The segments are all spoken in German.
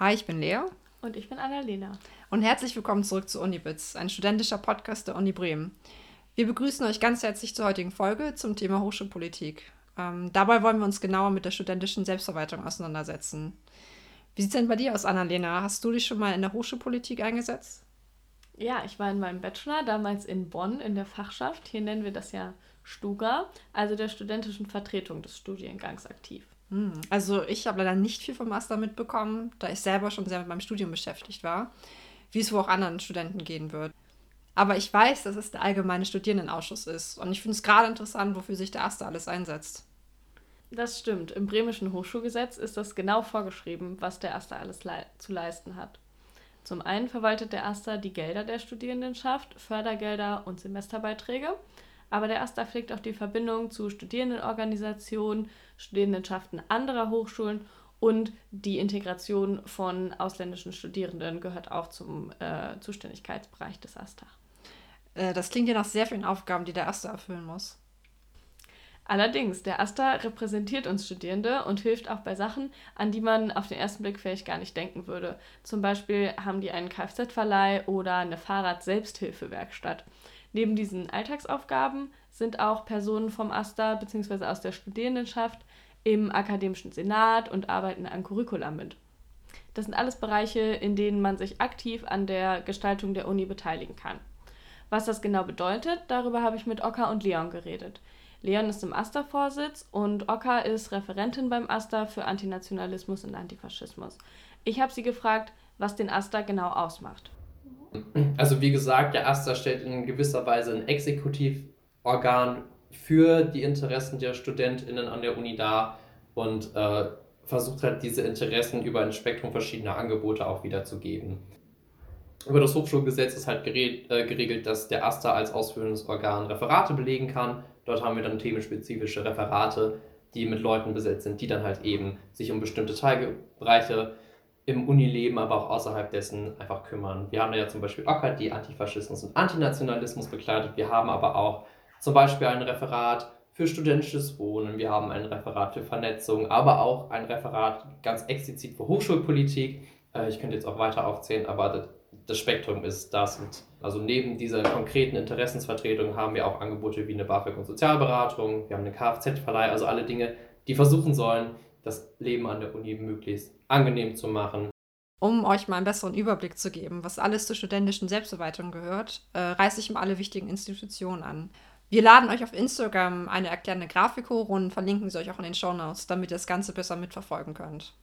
Hi, ich bin Lea. Und ich bin Annalena. Und herzlich willkommen zurück zu Unibits, ein studentischer Podcast der Uni Bremen. Wir begrüßen euch ganz herzlich zur heutigen Folge zum Thema Hochschulpolitik. Ähm, dabei wollen wir uns genauer mit der studentischen Selbstverwaltung auseinandersetzen. Wie sieht es denn bei dir aus, Annalena? Hast du dich schon mal in der Hochschulpolitik eingesetzt? Ja, ich war in meinem Bachelor damals in Bonn in der Fachschaft. Hier nennen wir das ja Stuga, also der studentischen Vertretung des Studiengangs aktiv. Hm, also ich habe leider nicht viel vom Master mitbekommen, da ich selber schon sehr mit meinem Studium beschäftigt war, wie es wohl auch anderen Studenten gehen wird. Aber ich weiß, dass es der allgemeine Studierendenausschuss ist und ich finde es gerade interessant, wofür sich der Erste alles einsetzt. Das stimmt. Im bremischen Hochschulgesetz ist das genau vorgeschrieben, was der Erste alles le zu leisten hat. Zum einen verwaltet der Erster die Gelder der Studierendenschaft, Fördergelder und Semesterbeiträge aber der Erster pflegt auch die Verbindung zu Studierendenorganisationen, Studierendenschaften anderer Hochschulen und die Integration von ausländischen Studierenden gehört auch zum äh, Zuständigkeitsbereich des AStA. Äh, das klingt ja nach sehr vielen Aufgaben, die der AStA erfüllen muss. Allerdings, der AStA repräsentiert uns Studierende und hilft auch bei Sachen, an die man auf den ersten Blick vielleicht gar nicht denken würde. Zum Beispiel haben die einen Kfz-Verleih oder eine Fahrrad-Selbsthilfewerkstatt. Neben diesen Alltagsaufgaben sind auch Personen vom AStA bzw. aus der Studierendenschaft im akademischen Senat und arbeiten an Curricula mit. Das sind alles Bereiche, in denen man sich aktiv an der Gestaltung der Uni beteiligen kann. Was das genau bedeutet, darüber habe ich mit Oka und Leon geredet. Leon ist im AStA-Vorsitz und Oka ist Referentin beim AStA für Antinationalismus und Antifaschismus. Ich habe sie gefragt, was den AStA genau ausmacht. Also wie gesagt, der AStA stellt in gewisser Weise ein Exekutivorgan für die Interessen der StudentInnen an der Uni dar und äh, versucht halt diese Interessen über ein Spektrum verschiedener Angebote auch wiederzugeben. Über das Hochschulgesetz ist halt äh, geregelt, dass der AStA als ausführendes Organ Referate belegen kann. Dort haben wir dann themenspezifische Referate, die mit Leuten besetzt sind, die dann halt eben sich um bestimmte Teilbereiche im Unileben, aber auch außerhalb dessen einfach kümmern. Wir haben ja zum Beispiel Ocker, die Antifaschismus und Antinationalismus begleitet. Wir haben aber auch zum Beispiel ein Referat für studentisches Wohnen, wir haben ein Referat für Vernetzung, aber auch ein Referat ganz explizit für Hochschulpolitik. Äh, ich könnte jetzt auch weiter aufzählen, aber das Spektrum ist das. Und also neben dieser konkreten Interessensvertretung haben wir auch Angebote wie eine BAföG und Sozialberatung, wir haben eine Kfz-Verleih, also alle Dinge, die versuchen sollen, das Leben an der Uni möglichst angenehm zu machen. Um euch mal einen besseren Überblick zu geben, was alles zur studentischen Selbstverwaltung gehört, äh, reiße ich mal alle wichtigen Institutionen an. Wir laden euch auf Instagram eine erklärende Grafik hoch und verlinken sie euch auch in den Show Notes, damit ihr das Ganze besser mitverfolgen könnt.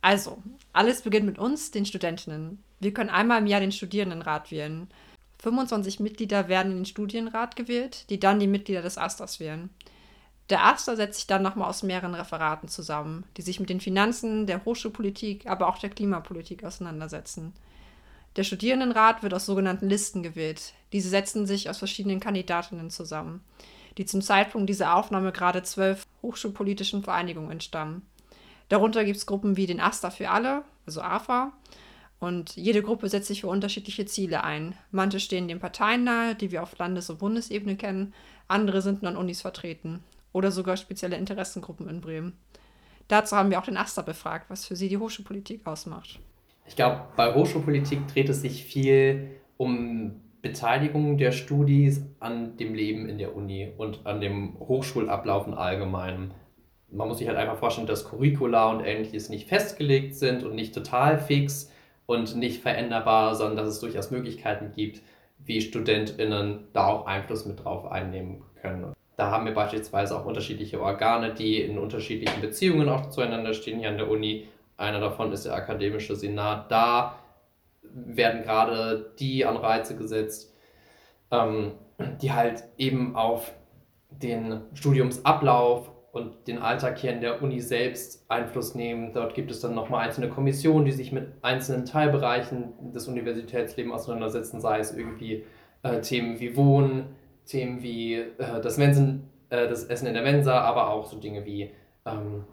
Also, alles beginnt mit uns, den Studentinnen. Wir können einmal im Jahr den Studierendenrat wählen. 25 Mitglieder werden in den Studienrat gewählt, die dann die Mitglieder des Asters wählen. Der Aster setzt sich dann nochmal aus mehreren Referaten zusammen, die sich mit den Finanzen, der Hochschulpolitik, aber auch der Klimapolitik auseinandersetzen. Der Studierendenrat wird aus sogenannten Listen gewählt. Diese setzen sich aus verschiedenen Kandidatinnen zusammen, die zum Zeitpunkt dieser Aufnahme gerade zwölf hochschulpolitischen Vereinigungen entstammen. Darunter gibt es Gruppen wie den AStA für alle, also AFA, und jede Gruppe setzt sich für unterschiedliche Ziele ein. Manche stehen den Parteien nahe, die wir auf Landes- und Bundesebene kennen, andere sind nur an Unis vertreten oder sogar spezielle Interessengruppen in Bremen. Dazu haben wir auch den Aster befragt, was für sie die Hochschulpolitik ausmacht. Ich glaube, bei Hochschulpolitik dreht es sich viel um Beteiligung der Studis an dem Leben in der Uni und an dem Hochschulablauf im Allgemeinen. Man muss sich halt einfach vorstellen, dass Curricula und ähnliches nicht festgelegt sind und nicht total fix und nicht veränderbar, sondern dass es durchaus Möglichkeiten gibt, wie StudentInnen da auch Einfluss mit drauf einnehmen können. Da haben wir beispielsweise auch unterschiedliche Organe, die in unterschiedlichen Beziehungen auch zueinander stehen hier an der Uni. Einer davon ist der akademische Senat. Da werden gerade die Anreize gesetzt, ähm, die halt eben auf den Studiumsablauf und den Alltag hier in der Uni selbst Einfluss nehmen. Dort gibt es dann nochmal einzelne Kommissionen, die sich mit einzelnen Teilbereichen des Universitätslebens auseinandersetzen, sei es irgendwie äh, Themen wie Wohnen, Themen wie äh, das, Mensen, äh, das Essen in der Mensa, aber auch so Dinge wie ähm,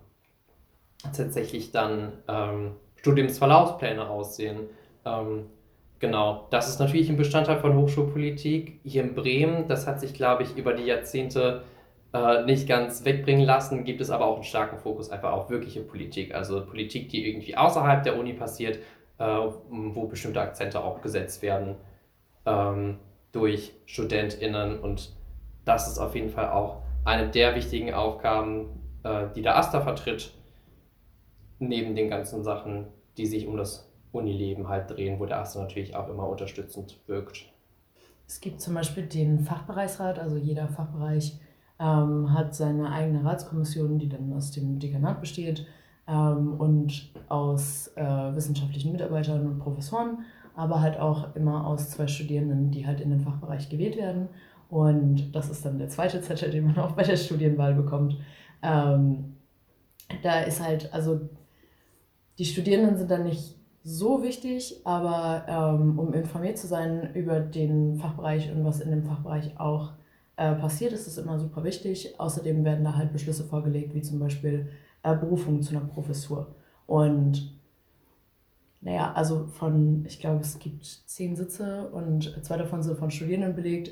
tatsächlich dann ähm, Studiumsverlaufspläne aussehen. Ähm, genau, das ist natürlich ein Bestandteil von Hochschulpolitik hier in Bremen. Das hat sich, glaube ich, über die Jahrzehnte äh, nicht ganz wegbringen lassen, gibt es aber auch einen starken Fokus einfach auf wirkliche Politik. Also Politik, die irgendwie außerhalb der Uni passiert, äh, wo bestimmte Akzente auch gesetzt werden ähm, durch StudentInnen. Und das ist auf jeden Fall auch eine der wichtigen Aufgaben, äh, die der AStA vertritt, neben den ganzen Sachen, die sich um das Unileben halt drehen, wo der AStA natürlich auch immer unterstützend wirkt. Es gibt zum Beispiel den Fachbereichsrat, also jeder Fachbereich ähm, hat seine eigene Ratskommission, die dann aus dem Dekanat besteht ähm, und aus äh, wissenschaftlichen Mitarbeitern und Professoren, aber halt auch immer aus zwei Studierenden, die halt in den Fachbereich gewählt werden. Und das ist dann der zweite Zettel, den man auch bei der Studienwahl bekommt. Ähm, da ist halt, also die Studierenden sind dann nicht so wichtig, aber ähm, um informiert zu sein über den Fachbereich und was in dem Fachbereich auch äh, passiert, ist es immer super wichtig. Außerdem werden da halt Beschlüsse vorgelegt, wie zum Beispiel äh, Berufung zu einer Professur. Und naja, also von, ich glaube, es gibt zehn Sitze und zwei davon sind von Studierenden belegt.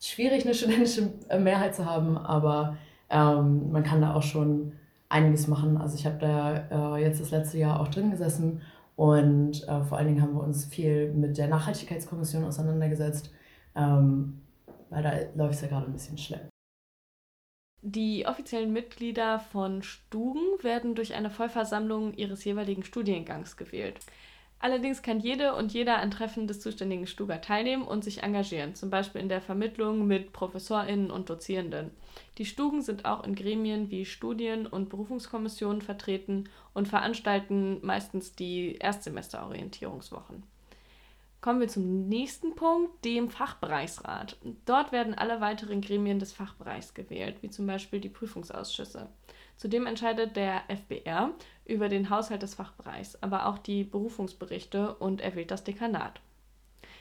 Schwierig, eine studentische Mehrheit zu haben, aber ähm, man kann da auch schon einiges machen. Also ich habe da äh, jetzt das letzte Jahr auch drin gesessen und äh, vor allen Dingen haben wir uns viel mit der Nachhaltigkeitskommission auseinandergesetzt. Ähm, weil da läuft es ja gerade ein bisschen schlecht. Die offiziellen Mitglieder von Stugen werden durch eine Vollversammlung ihres jeweiligen Studiengangs gewählt. Allerdings kann jede und jeder an Treffen des zuständigen Stuger teilnehmen und sich engagieren, zum Beispiel in der Vermittlung mit ProfessorInnen und Dozierenden. Die Stugen sind auch in Gremien wie Studien- und Berufungskommissionen vertreten und veranstalten meistens die Erstsemesterorientierungswochen. Kommen wir zum nächsten Punkt, dem Fachbereichsrat. Dort werden alle weiteren Gremien des Fachbereichs gewählt, wie zum Beispiel die Prüfungsausschüsse. Zudem entscheidet der FBR über den Haushalt des Fachbereichs, aber auch die Berufungsberichte und erwählt das Dekanat.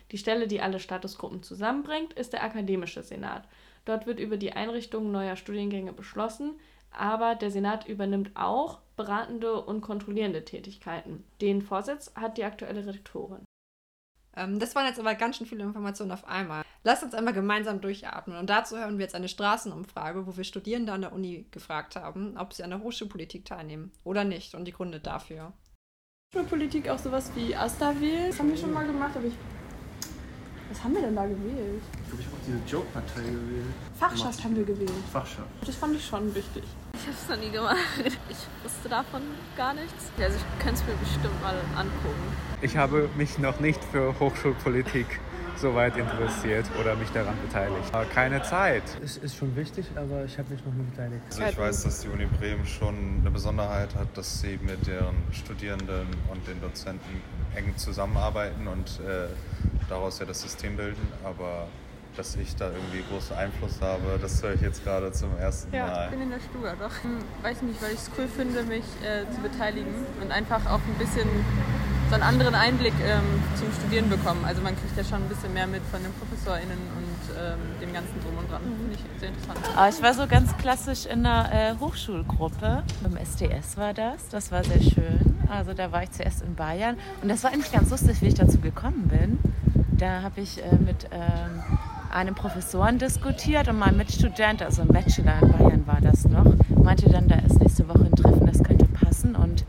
Die Stelle, die alle Statusgruppen zusammenbringt, ist der Akademische Senat. Dort wird über die Einrichtung neuer Studiengänge beschlossen, aber der Senat übernimmt auch beratende und kontrollierende Tätigkeiten. Den Vorsitz hat die aktuelle Rektorin. Ähm, das waren jetzt aber ganz schön viele Informationen auf einmal. Lasst uns einmal gemeinsam durchatmen. Und dazu hören wir jetzt eine Straßenumfrage, wo wir Studierende an der Uni gefragt haben, ob sie an der Hochschulpolitik teilnehmen oder nicht und die Gründe dafür. Hochschulpolitik auch sowas wie Asta wählen. Das haben wir schon mal gemacht, aber ich. Was haben wir denn da gewählt? Ich glaube, ich habe auch diese Joke-Partei gewählt. Fachschaft haben wir gewählt. Fachschaft. Das fand ich schon wichtig. Ich habe es noch nie gemacht. Ich wusste davon gar nichts. Also ich könnte es mir bestimmt mal angucken. Ich habe mich noch nicht für Hochschulpolitik so weit interessiert oder mich daran beteiligt. Keine Zeit. Es ist schon wichtig, aber ich habe mich noch nicht beteiligt. Also ich weiß, dass die Uni Bremen schon eine Besonderheit hat, dass sie mit deren Studierenden und den Dozenten eng zusammenarbeiten und äh, daraus ja das System bilden. Aber dass ich da irgendwie großen Einfluss habe, das höre ich jetzt gerade zum ersten ja, Mal. Ja, ich bin in der Stuga, doch. Hm, weiß nicht, weil ich es cool finde, mich äh, zu beteiligen und einfach auch ein bisschen so einen anderen Einblick ähm, zum Studieren bekommen. Also man kriegt ja schon ein bisschen mehr mit von den ProfessorInnen und ähm, dem ganzen Drum und Dran. Finde ich sehr interessant. Ah, ich war so ganz klassisch in einer äh, Hochschulgruppe. Im SDS war das. Das war sehr schön. Also da war ich zuerst in Bayern. Und das war eigentlich ganz lustig, wie ich dazu gekommen bin. Da habe ich äh, mit ähm, einem Professoren diskutiert und mein Mitstudent, also ein Bachelor in Bayern war das noch, meinte dann, da ist nächste Woche ein Treffen, das könnte passen. Und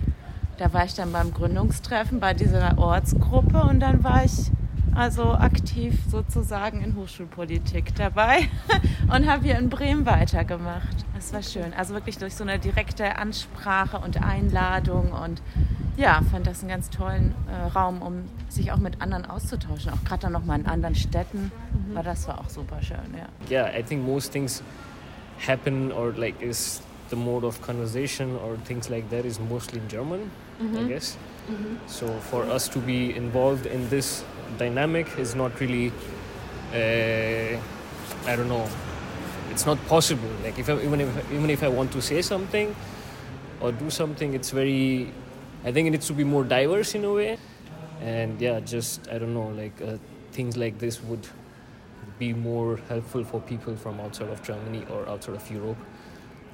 da war ich dann beim Gründungstreffen bei dieser Ortsgruppe und dann war ich also aktiv sozusagen in Hochschulpolitik dabei und habe hier in Bremen weitergemacht. Das war schön. Also wirklich durch so eine direkte Ansprache und Einladung und ja, fand das einen ganz tollen äh, Raum, um sich auch mit anderen auszutauschen. Auch gerade dann nochmal in anderen Städten. Mhm. Aber das war auch super schön, ja. Yeah, I think most things happen or like is the mode of conversation or things like that is mostly in German, mm-hmm. I guess. Mm-hmm. So for us to be involved in this dynamic is not really, uh, I don't know, it's not possible. Like if I, even if even if I want to say something or do something, it's very. I think it needs to be more diverse in a way, and yeah, just I don't know, like uh, things like this would be more helpful for people from outside of Germany or outside of Europe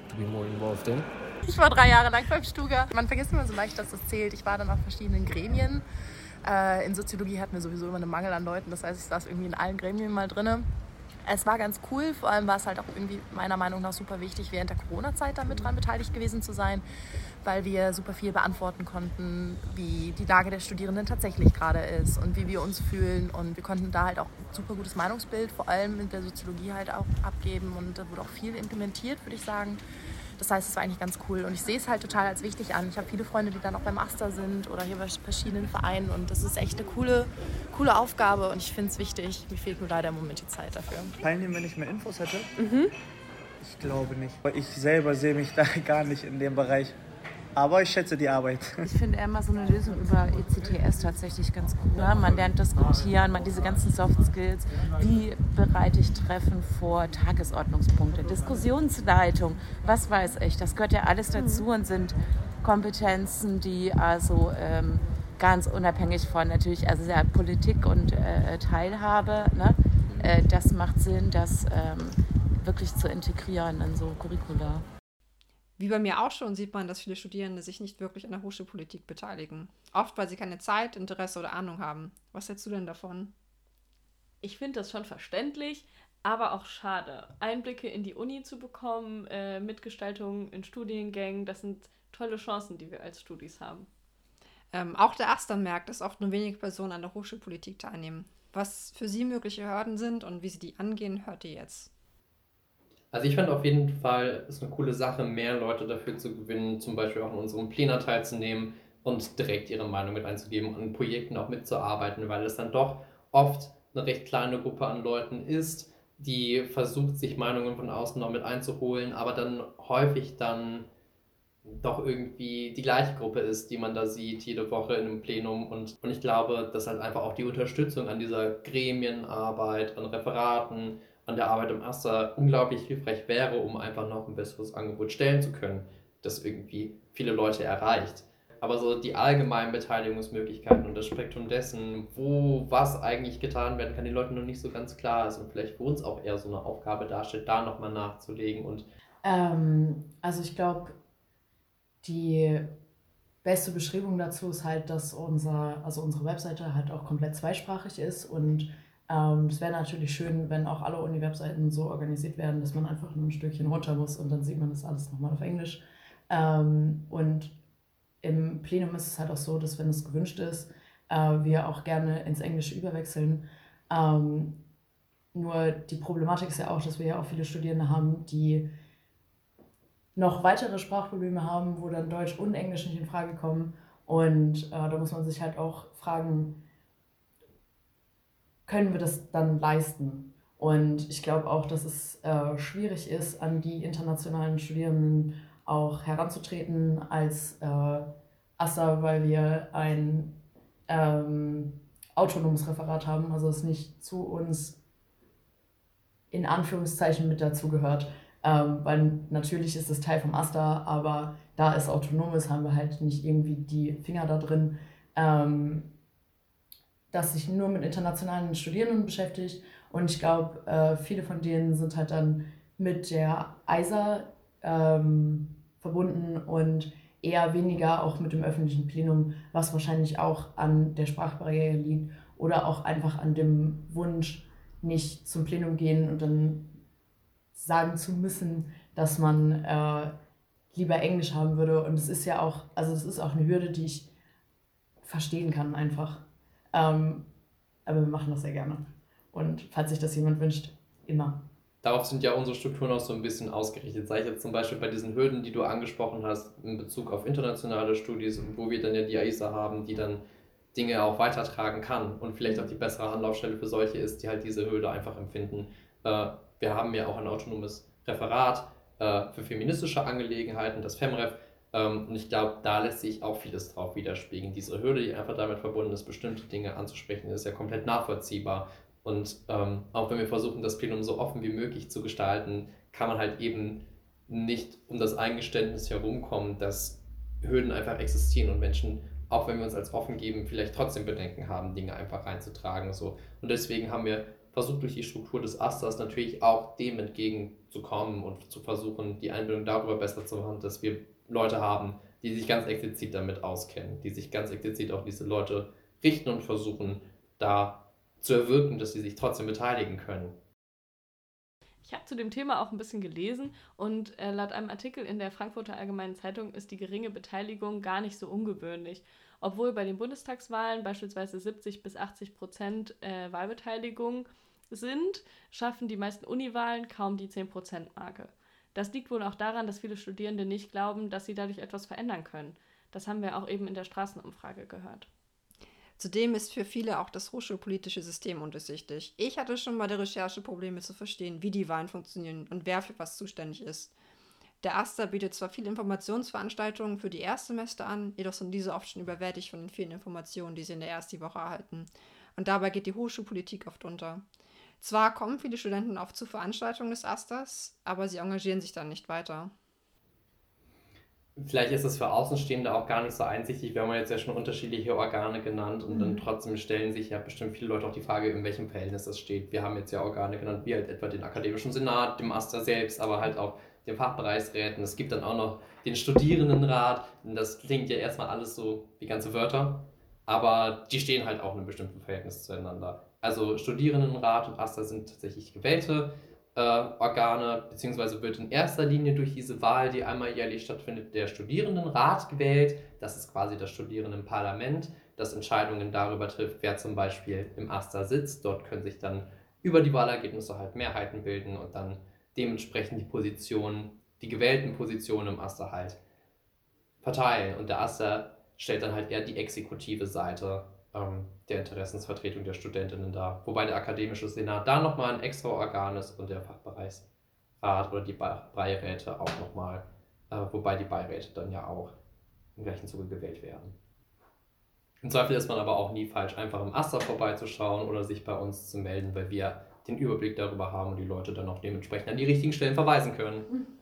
to be more involved in. Ich war drei Jahre lang beim Stuga. Man vergisst immer so leicht, dass das zählt. Ich war dann auf verschiedenen Gremien. Äh, in Soziologie hatten wir sowieso immer einen Mangel an Leuten. Das heißt, ich saß irgendwie in allen Gremien mal drin. Es war ganz cool, vor allem war es halt auch irgendwie meiner Meinung nach super wichtig, während der Corona-Zeit damit dran beteiligt gewesen zu sein, weil wir super viel beantworten konnten, wie die Lage der Studierenden tatsächlich gerade ist und wie wir uns fühlen. Und wir konnten da halt auch super gutes Meinungsbild, vor allem in der Soziologie halt auch abgeben und da wurde auch viel implementiert, würde ich sagen. Das heißt, es war eigentlich ganz cool und ich sehe es halt total als wichtig an. Ich habe viele Freunde, die dann auch beim Aster sind oder hier bei verschiedenen Vereinen und das ist echt eine coole, coole Aufgabe und ich finde es wichtig. Mir fehlt nur leider im Moment die Zeit dafür. Teilnehmen, wenn ich mehr Infos hätte? Mhm. Ich glaube nicht. Ich selber sehe mich da gar nicht in dem Bereich. Aber ich schätze die Arbeit. Ich finde immer so eine Lösung über ECTS tatsächlich ganz cool. Man lernt diskutieren, man diese ganzen Soft Skills. Wie bereite ich Treffen vor, Tagesordnungspunkte, Diskussionsleitung, was weiß ich. Das gehört ja alles dazu und sind Kompetenzen, die also ähm, ganz unabhängig von natürlich, also ja, Politik und äh, Teilhabe, ne? äh, das macht Sinn, das ähm, wirklich zu integrieren in so Curricula. Wie bei mir auch schon sieht man, dass viele Studierende sich nicht wirklich an der Hochschulpolitik beteiligen. Oft, weil sie keine Zeit, Interesse oder Ahnung haben. Was hältst du denn davon? Ich finde das schon verständlich, aber auch schade. Einblicke in die Uni zu bekommen, äh, Mitgestaltung in Studiengängen, das sind tolle Chancen, die wir als Studis haben. Ähm, auch der Aster merkt, dass oft nur wenige Personen an der Hochschulpolitik teilnehmen. Was für sie mögliche Hürden sind und wie sie die angehen, hört ihr jetzt. Also ich fand auf jeden Fall, ist eine coole Sache, mehr Leute dafür zu gewinnen, zum Beispiel auch in unserem Plenar teilzunehmen und direkt ihre Meinung mit einzugeben und an Projekten auch mitzuarbeiten, weil es dann doch oft eine recht kleine Gruppe an Leuten ist, die versucht, sich Meinungen von außen noch mit einzuholen, aber dann häufig dann doch irgendwie die gleiche Gruppe ist, die man da sieht jede Woche in einem Plenum. Und, und ich glaube, dass halt einfach auch die Unterstützung an dieser Gremienarbeit, an Referaten, an der Arbeit im Aster unglaublich hilfreich wäre, um einfach noch ein besseres Angebot stellen zu können, das irgendwie viele Leute erreicht. Aber so die allgemeinen Beteiligungsmöglichkeiten und das Spektrum dessen, wo was eigentlich getan werden kann, den Leuten noch nicht so ganz klar ist und vielleicht für uns auch eher so eine Aufgabe darstellt, da nochmal nachzulegen. Und ähm, also ich glaube, die beste Beschreibung dazu ist halt, dass unser, also unsere Webseite halt auch komplett zweisprachig ist und es wäre natürlich schön, wenn auch alle Uni-Webseiten so organisiert werden, dass man einfach nur ein Stückchen runter muss und dann sieht man das alles nochmal auf Englisch. Ähm, und im Plenum ist es halt auch so, dass wenn es gewünscht ist, äh, wir auch gerne ins Englische überwechseln. Ähm, nur die Problematik ist ja auch, dass wir ja auch viele Studierende haben, die noch weitere Sprachprobleme haben, wo dann Deutsch und Englisch nicht in Frage kommen. Und äh, da muss man sich halt auch fragen, können wir das dann leisten? Und ich glaube auch, dass es äh, schwierig ist, an die internationalen Studierenden auch heranzutreten als äh, ASSA, weil wir ein ähm, autonomes Referat haben, also es nicht zu uns in Anführungszeichen mit dazugehört. Ähm, weil natürlich ist es Teil vom AStA, aber da es autonom ist, haben wir halt nicht irgendwie die Finger da drin. Ähm, das sich nur mit internationalen Studierenden beschäftigt. Und ich glaube, äh, viele von denen sind halt dann mit der EISA ähm, verbunden und eher weniger auch mit dem öffentlichen Plenum, was wahrscheinlich auch an der Sprachbarriere liegt oder auch einfach an dem Wunsch, nicht zum Plenum gehen und dann sagen zu müssen, dass man äh, lieber Englisch haben würde. Und es ist ja auch, also das ist auch eine Hürde, die ich verstehen kann einfach. Ähm, aber wir machen das sehr gerne. Und falls sich das jemand wünscht, immer. Darauf sind ja unsere Strukturen auch so ein bisschen ausgerichtet. Sei ich jetzt zum Beispiel bei diesen Hürden, die du angesprochen hast, in Bezug auf internationale Studien, wo wir dann ja die AISA haben, die dann Dinge auch weitertragen kann und vielleicht auch die bessere Anlaufstelle für solche ist, die halt diese Hürde einfach empfinden. Äh, wir haben ja auch ein autonomes Referat äh, für feministische Angelegenheiten, das FEMREF, und ich glaube, da lässt sich auch vieles drauf widerspiegeln. Diese Hürde, die einfach damit verbunden ist, bestimmte Dinge anzusprechen, ist ja komplett nachvollziehbar. Und ähm, auch wenn wir versuchen, das Plenum so offen wie möglich zu gestalten, kann man halt eben nicht um das Eingeständnis herumkommen, dass Hürden einfach existieren und Menschen, auch wenn wir uns als offen geben, vielleicht trotzdem Bedenken haben, Dinge einfach reinzutragen. So. Und deswegen haben wir versucht, durch die Struktur des Asters natürlich auch dem entgegenzukommen und zu versuchen, die Einbildung darüber besser zu machen, dass wir Leute haben, die sich ganz explizit damit auskennen, die sich ganz explizit auf diese Leute richten und versuchen, da zu erwirken, dass sie sich trotzdem beteiligen können. Ich habe zu dem Thema auch ein bisschen gelesen und äh, laut einem Artikel in der Frankfurter Allgemeinen Zeitung ist die geringe Beteiligung gar nicht so ungewöhnlich. Obwohl bei den Bundestagswahlen beispielsweise 70 bis 80 Prozent äh, Wahlbeteiligung sind, schaffen die meisten Uniwahlen kaum die 10 Prozent Marke. Das liegt wohl auch daran, dass viele Studierende nicht glauben, dass sie dadurch etwas verändern können. Das haben wir auch eben in der Straßenumfrage gehört. Zudem ist für viele auch das hochschulpolitische System undurchsichtig. Ich hatte schon bei der Recherche Probleme zu verstehen, wie die Wahlen funktionieren und wer für was zuständig ist. Der AStA bietet zwar viele Informationsveranstaltungen für die Erstsemester an, jedoch sind diese oft schon überwältigt von den vielen Informationen, die sie in der ersten Woche erhalten. Und dabei geht die Hochschulpolitik oft unter. Zwar kommen viele Studenten oft zu Veranstaltungen des AStAs, aber sie engagieren sich dann nicht weiter. Vielleicht ist es für Außenstehende auch gar nicht so einsichtig. Wir haben jetzt ja schon unterschiedliche Organe genannt und mhm. dann trotzdem stellen sich ja bestimmt viele Leute auch die Frage, in welchem Verhältnis das steht. Wir haben jetzt ja Organe genannt, wie halt etwa den Akademischen Senat, dem AStA selbst, aber halt auch den Fachbereichsräten. Es gibt dann auch noch den Studierendenrat. Das klingt ja erstmal alles so wie ganze Wörter, aber die stehen halt auch in einem bestimmten Verhältnis zueinander. Also Studierendenrat und AStA sind tatsächlich gewählte äh, Organe, beziehungsweise wird in erster Linie durch diese Wahl, die einmal jährlich stattfindet, der Studierendenrat gewählt. Das ist quasi das Studierendenparlament, das Entscheidungen darüber trifft, wer zum Beispiel im AStA sitzt. Dort können sich dann über die Wahlergebnisse halt Mehrheiten bilden und dann dementsprechend die Positionen, die gewählten Positionen im AStA halt verteilen. Und der AStA stellt dann halt eher die exekutive Seite der Interessensvertretung der Studentinnen dar. Wobei der Akademische Senat da nochmal ein extra Organ ist und der Fachbereichsrat oder die Beiräte auch nochmal, äh, wobei die Beiräte dann ja auch im gleichen Zuge gewählt werden. Im Zweifel ist man aber auch nie falsch, einfach im Aster vorbeizuschauen oder sich bei uns zu melden, weil wir den Überblick darüber haben und die Leute dann auch dementsprechend an die richtigen Stellen verweisen können.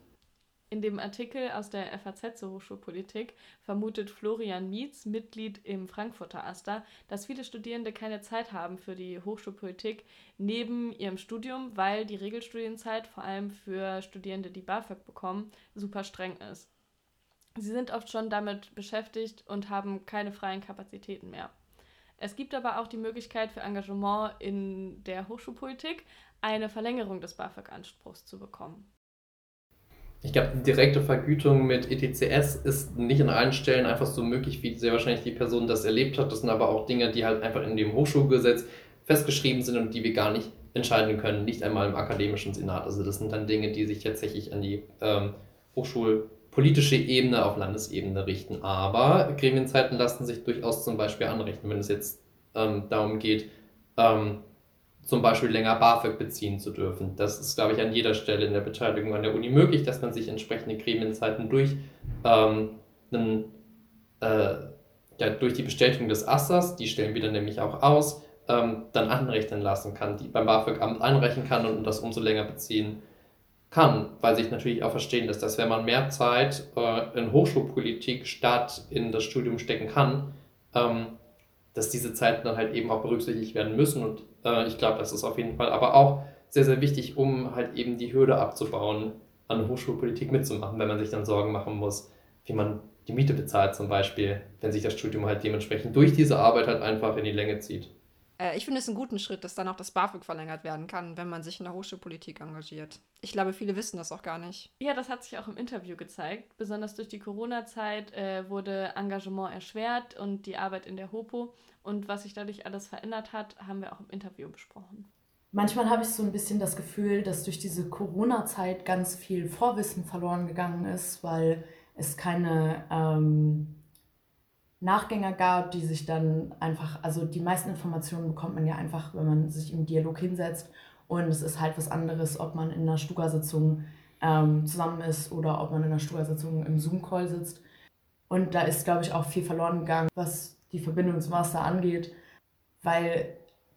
In dem Artikel aus der FAZ zur Hochschulpolitik vermutet Florian Mietz, Mitglied im Frankfurter Aster, dass viele Studierende keine Zeit haben für die Hochschulpolitik neben ihrem Studium, weil die Regelstudienzeit vor allem für Studierende, die BAföG bekommen, super streng ist. Sie sind oft schon damit beschäftigt und haben keine freien Kapazitäten mehr. Es gibt aber auch die Möglichkeit für Engagement in der Hochschulpolitik, eine Verlängerung des BAföG-Anspruchs zu bekommen. Ich glaube, direkte Vergütung mit ETCS ist nicht an allen Stellen einfach so möglich, wie sehr wahrscheinlich die Person das erlebt hat. Das sind aber auch Dinge, die halt einfach in dem Hochschulgesetz festgeschrieben sind und die wir gar nicht entscheiden können, nicht einmal im akademischen Senat. Also das sind dann Dinge, die sich tatsächlich an die ähm, hochschulpolitische Ebene auf Landesebene richten. Aber Gremienzeiten lassen sich durchaus zum Beispiel anrechnen, wenn es jetzt ähm, darum geht, ähm, zum Beispiel länger BAföG beziehen zu dürfen. Das ist, glaube ich, an jeder Stelle in der Beteiligung an der Uni möglich, dass man sich entsprechende Gremienzeiten durch, ähm, einen, äh, ja, durch die Bestätigung des Asters, die stellen wir dann nämlich auch aus, ähm, dann anrechnen lassen kann, die beim BAföG-Amt einreichen kann und das umso länger beziehen kann, weil sich natürlich auch verstehen lässt, dass wenn man mehr Zeit äh, in Hochschulpolitik statt in das Studium stecken kann, ähm, dass diese Zeiten dann halt eben auch berücksichtigt werden müssen. Und äh, ich glaube, das ist auf jeden Fall aber auch sehr, sehr wichtig, um halt eben die Hürde abzubauen, an Hochschulpolitik mitzumachen, wenn man sich dann Sorgen machen muss, wie man die Miete bezahlt zum Beispiel, wenn sich das Studium halt dementsprechend durch diese Arbeit halt einfach in die Länge zieht. Äh, ich finde es einen guten Schritt, dass dann auch das BAföG verlängert werden kann, wenn man sich in der Hochschulpolitik engagiert. Ich glaube, viele wissen das auch gar nicht. Ja, das hat sich auch im Interview gezeigt. Besonders durch die Corona-Zeit äh, wurde Engagement erschwert und die Arbeit in der HOPO. Und was sich dadurch alles verändert hat, haben wir auch im Interview besprochen. Manchmal habe ich so ein bisschen das Gefühl, dass durch diese Corona-Zeit ganz viel Vorwissen verloren gegangen ist, weil es keine ähm, Nachgänger gab, die sich dann einfach, also die meisten Informationen bekommt man ja einfach, wenn man sich im Dialog hinsetzt. Und es ist halt was anderes, ob man in einer Stuga-Sitzung ähm, zusammen ist oder ob man in einer Stuga-Sitzung im Zoom-Call sitzt. Und da ist, glaube ich, auch viel verloren gegangen, was die Verbindungsmaster angeht, weil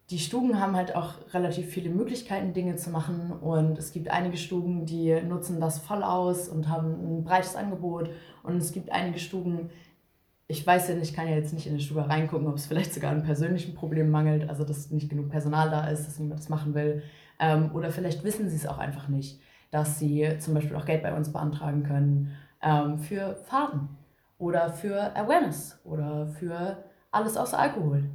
die Stugen haben halt auch relativ viele Möglichkeiten, Dinge zu machen. Und es gibt einige Stugen, die nutzen das voll aus und haben ein breites Angebot. Und es gibt einige Stugen, ich weiß ja nicht, ich kann ja jetzt nicht in die Stube reingucken, ob es vielleicht sogar an persönlichen Problemen mangelt, also dass nicht genug Personal da ist, dass niemand das machen will. Ähm, oder vielleicht wissen sie es auch einfach nicht, dass sie zum Beispiel auch Geld bei uns beantragen können ähm, für Fahrten oder für Awareness oder für alles außer Alkohol.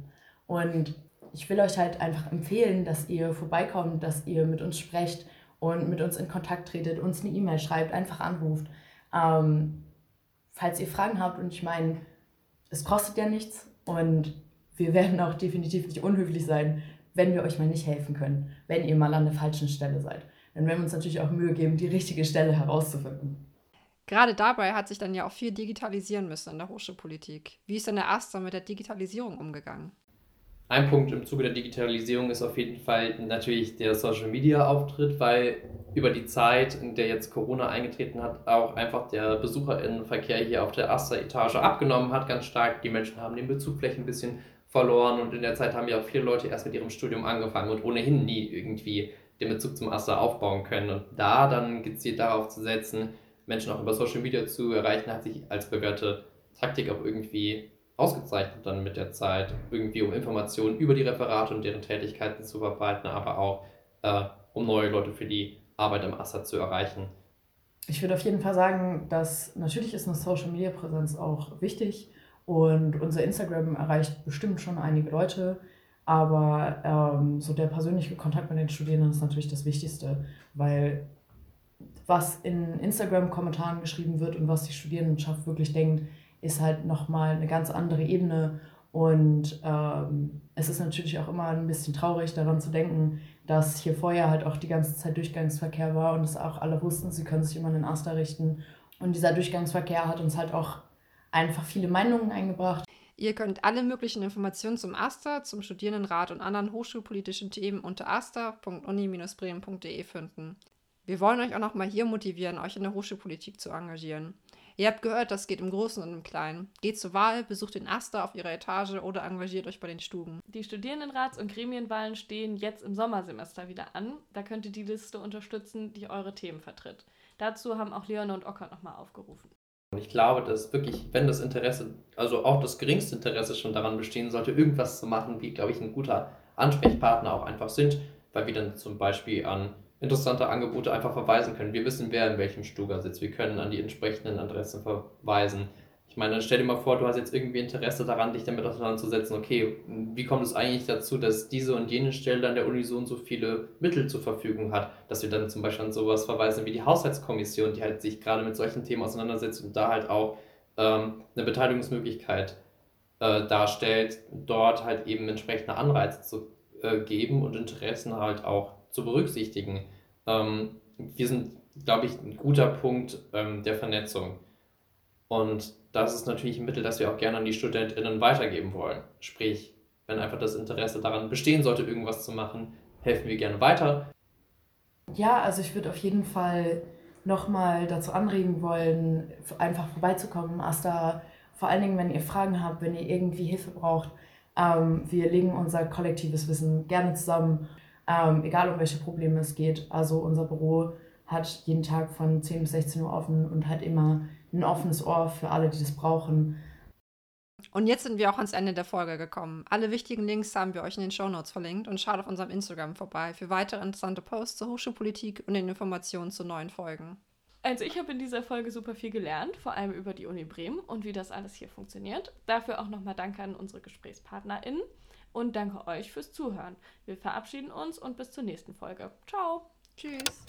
Und ich will euch halt einfach empfehlen, dass ihr vorbeikommt, dass ihr mit uns sprecht und mit uns in Kontakt tretet, uns eine E-Mail schreibt, einfach anruft. Ähm, falls ihr Fragen habt und ich meine, es kostet ja nichts und wir werden auch definitiv nicht unhöflich sein, wenn wir euch mal nicht helfen können, wenn ihr mal an der falschen Stelle seid. Dann werden wir uns natürlich auch Mühe geben, die richtige Stelle herauszufinden. Gerade dabei hat sich dann ja auch viel digitalisieren müssen in der Hochschulpolitik. Wie ist denn der AStA mit der Digitalisierung umgegangen? Ein Punkt im Zuge der Digitalisierung ist auf jeden Fall natürlich der Social Media Auftritt, weil über die Zeit, in der jetzt Corona eingetreten hat, auch einfach der Besucherinnenverkehr hier auf der Aster-Etage abgenommen hat, ganz stark. Die Menschen haben den Bezug vielleicht ein bisschen verloren und in der Zeit haben ja auch viele Leute erst mit ihrem Studium angefangen und ohnehin nie irgendwie den Bezug zum Aster aufbauen können. Und da dann gezielt darauf zu setzen, Menschen auch über Social Media zu erreichen, hat sich als bewährte Taktik auch irgendwie ausgezeichnet dann mit der Zeit, irgendwie um Informationen über die Referate und deren Tätigkeiten zu verbreiten, aber auch äh, um neue Leute für die Arbeit im Aster zu erreichen. Ich würde auf jeden Fall sagen, dass natürlich ist eine Social Media Präsenz auch wichtig und unser Instagram erreicht bestimmt schon einige Leute, aber ähm, so der persönliche Kontakt mit den Studierenden ist natürlich das Wichtigste, weil was in Instagram-Kommentaren geschrieben wird und was die Studierendenschaft wirklich denkt, ist halt nochmal eine ganz andere Ebene. Und ähm, es ist natürlich auch immer ein bisschen traurig daran zu denken, dass hier vorher halt auch die ganze Zeit Durchgangsverkehr war und es auch alle wussten, sie können sich immer in den Aster richten. Und dieser Durchgangsverkehr hat uns halt auch einfach viele Meinungen eingebracht. Ihr könnt alle möglichen Informationen zum AStA, zum Studierendenrat und anderen hochschulpolitischen Themen unter asta.uni-bremen.de finden. Wir wollen euch auch noch mal hier motivieren, euch in der Hochschulpolitik zu engagieren. Ihr habt gehört, das geht im Großen und im Kleinen. Geht zur Wahl, besucht den Aster auf ihrer Etage oder engagiert euch bei den Stuben. Die Studierendenrats- und Gremienwahlen stehen jetzt im Sommersemester wieder an. Da könnt ihr die Liste unterstützen, die eure Themen vertritt. Dazu haben auch Leone und Ocker nochmal aufgerufen. Und ich glaube, dass wirklich, wenn das Interesse, also auch das geringste Interesse schon daran bestehen sollte, irgendwas zu machen, wie, glaube ich, ein guter Ansprechpartner auch einfach sind, weil wir dann zum Beispiel an interessante Angebote einfach verweisen können. Wir wissen, wer in welchem Stuga sitzt. Wir können an die entsprechenden Adressen verweisen. Ich meine, stell dir mal vor, du hast jetzt irgendwie Interesse daran, dich damit auseinanderzusetzen, okay, wie kommt es eigentlich dazu, dass diese und jene Stelle an der Uni so und so viele Mittel zur Verfügung hat, dass wir dann zum Beispiel an sowas verweisen wie die Haushaltskommission, die halt sich gerade mit solchen Themen auseinandersetzt und da halt auch ähm, eine Beteiligungsmöglichkeit äh, darstellt, dort halt eben entsprechende Anreize zu äh, geben und Interessen halt auch zu berücksichtigen. Ähm, wir sind, glaube ich, ein guter Punkt ähm, der Vernetzung. Und das ist natürlich ein Mittel, das wir auch gerne an die StudentInnen weitergeben wollen. Sprich, wenn einfach das Interesse daran bestehen sollte, irgendwas zu machen, helfen wir gerne weiter. Ja, also ich würde auf jeden Fall nochmal dazu anregen wollen, einfach vorbeizukommen. Asta, vor allen Dingen, wenn ihr Fragen habt, wenn ihr irgendwie Hilfe braucht. Ähm, wir legen unser kollektives Wissen gerne zusammen ähm, egal um welche Probleme es geht. Also unser Büro hat jeden Tag von 10 bis 16 Uhr offen und hat immer ein offenes Ohr für alle, die das brauchen. Und jetzt sind wir auch ans Ende der Folge gekommen. Alle wichtigen Links haben wir euch in den Shownotes verlinkt und schaut auf unserem Instagram vorbei für weitere interessante Posts zur Hochschulpolitik und den Informationen zu neuen Folgen. Also ich habe in dieser Folge super viel gelernt, vor allem über die Uni Bremen und wie das alles hier funktioniert. Dafür auch nochmal Danke an unsere GesprächspartnerInnen und danke euch fürs Zuhören. Wir verabschieden uns und bis zur nächsten Folge. Ciao. Tschüss.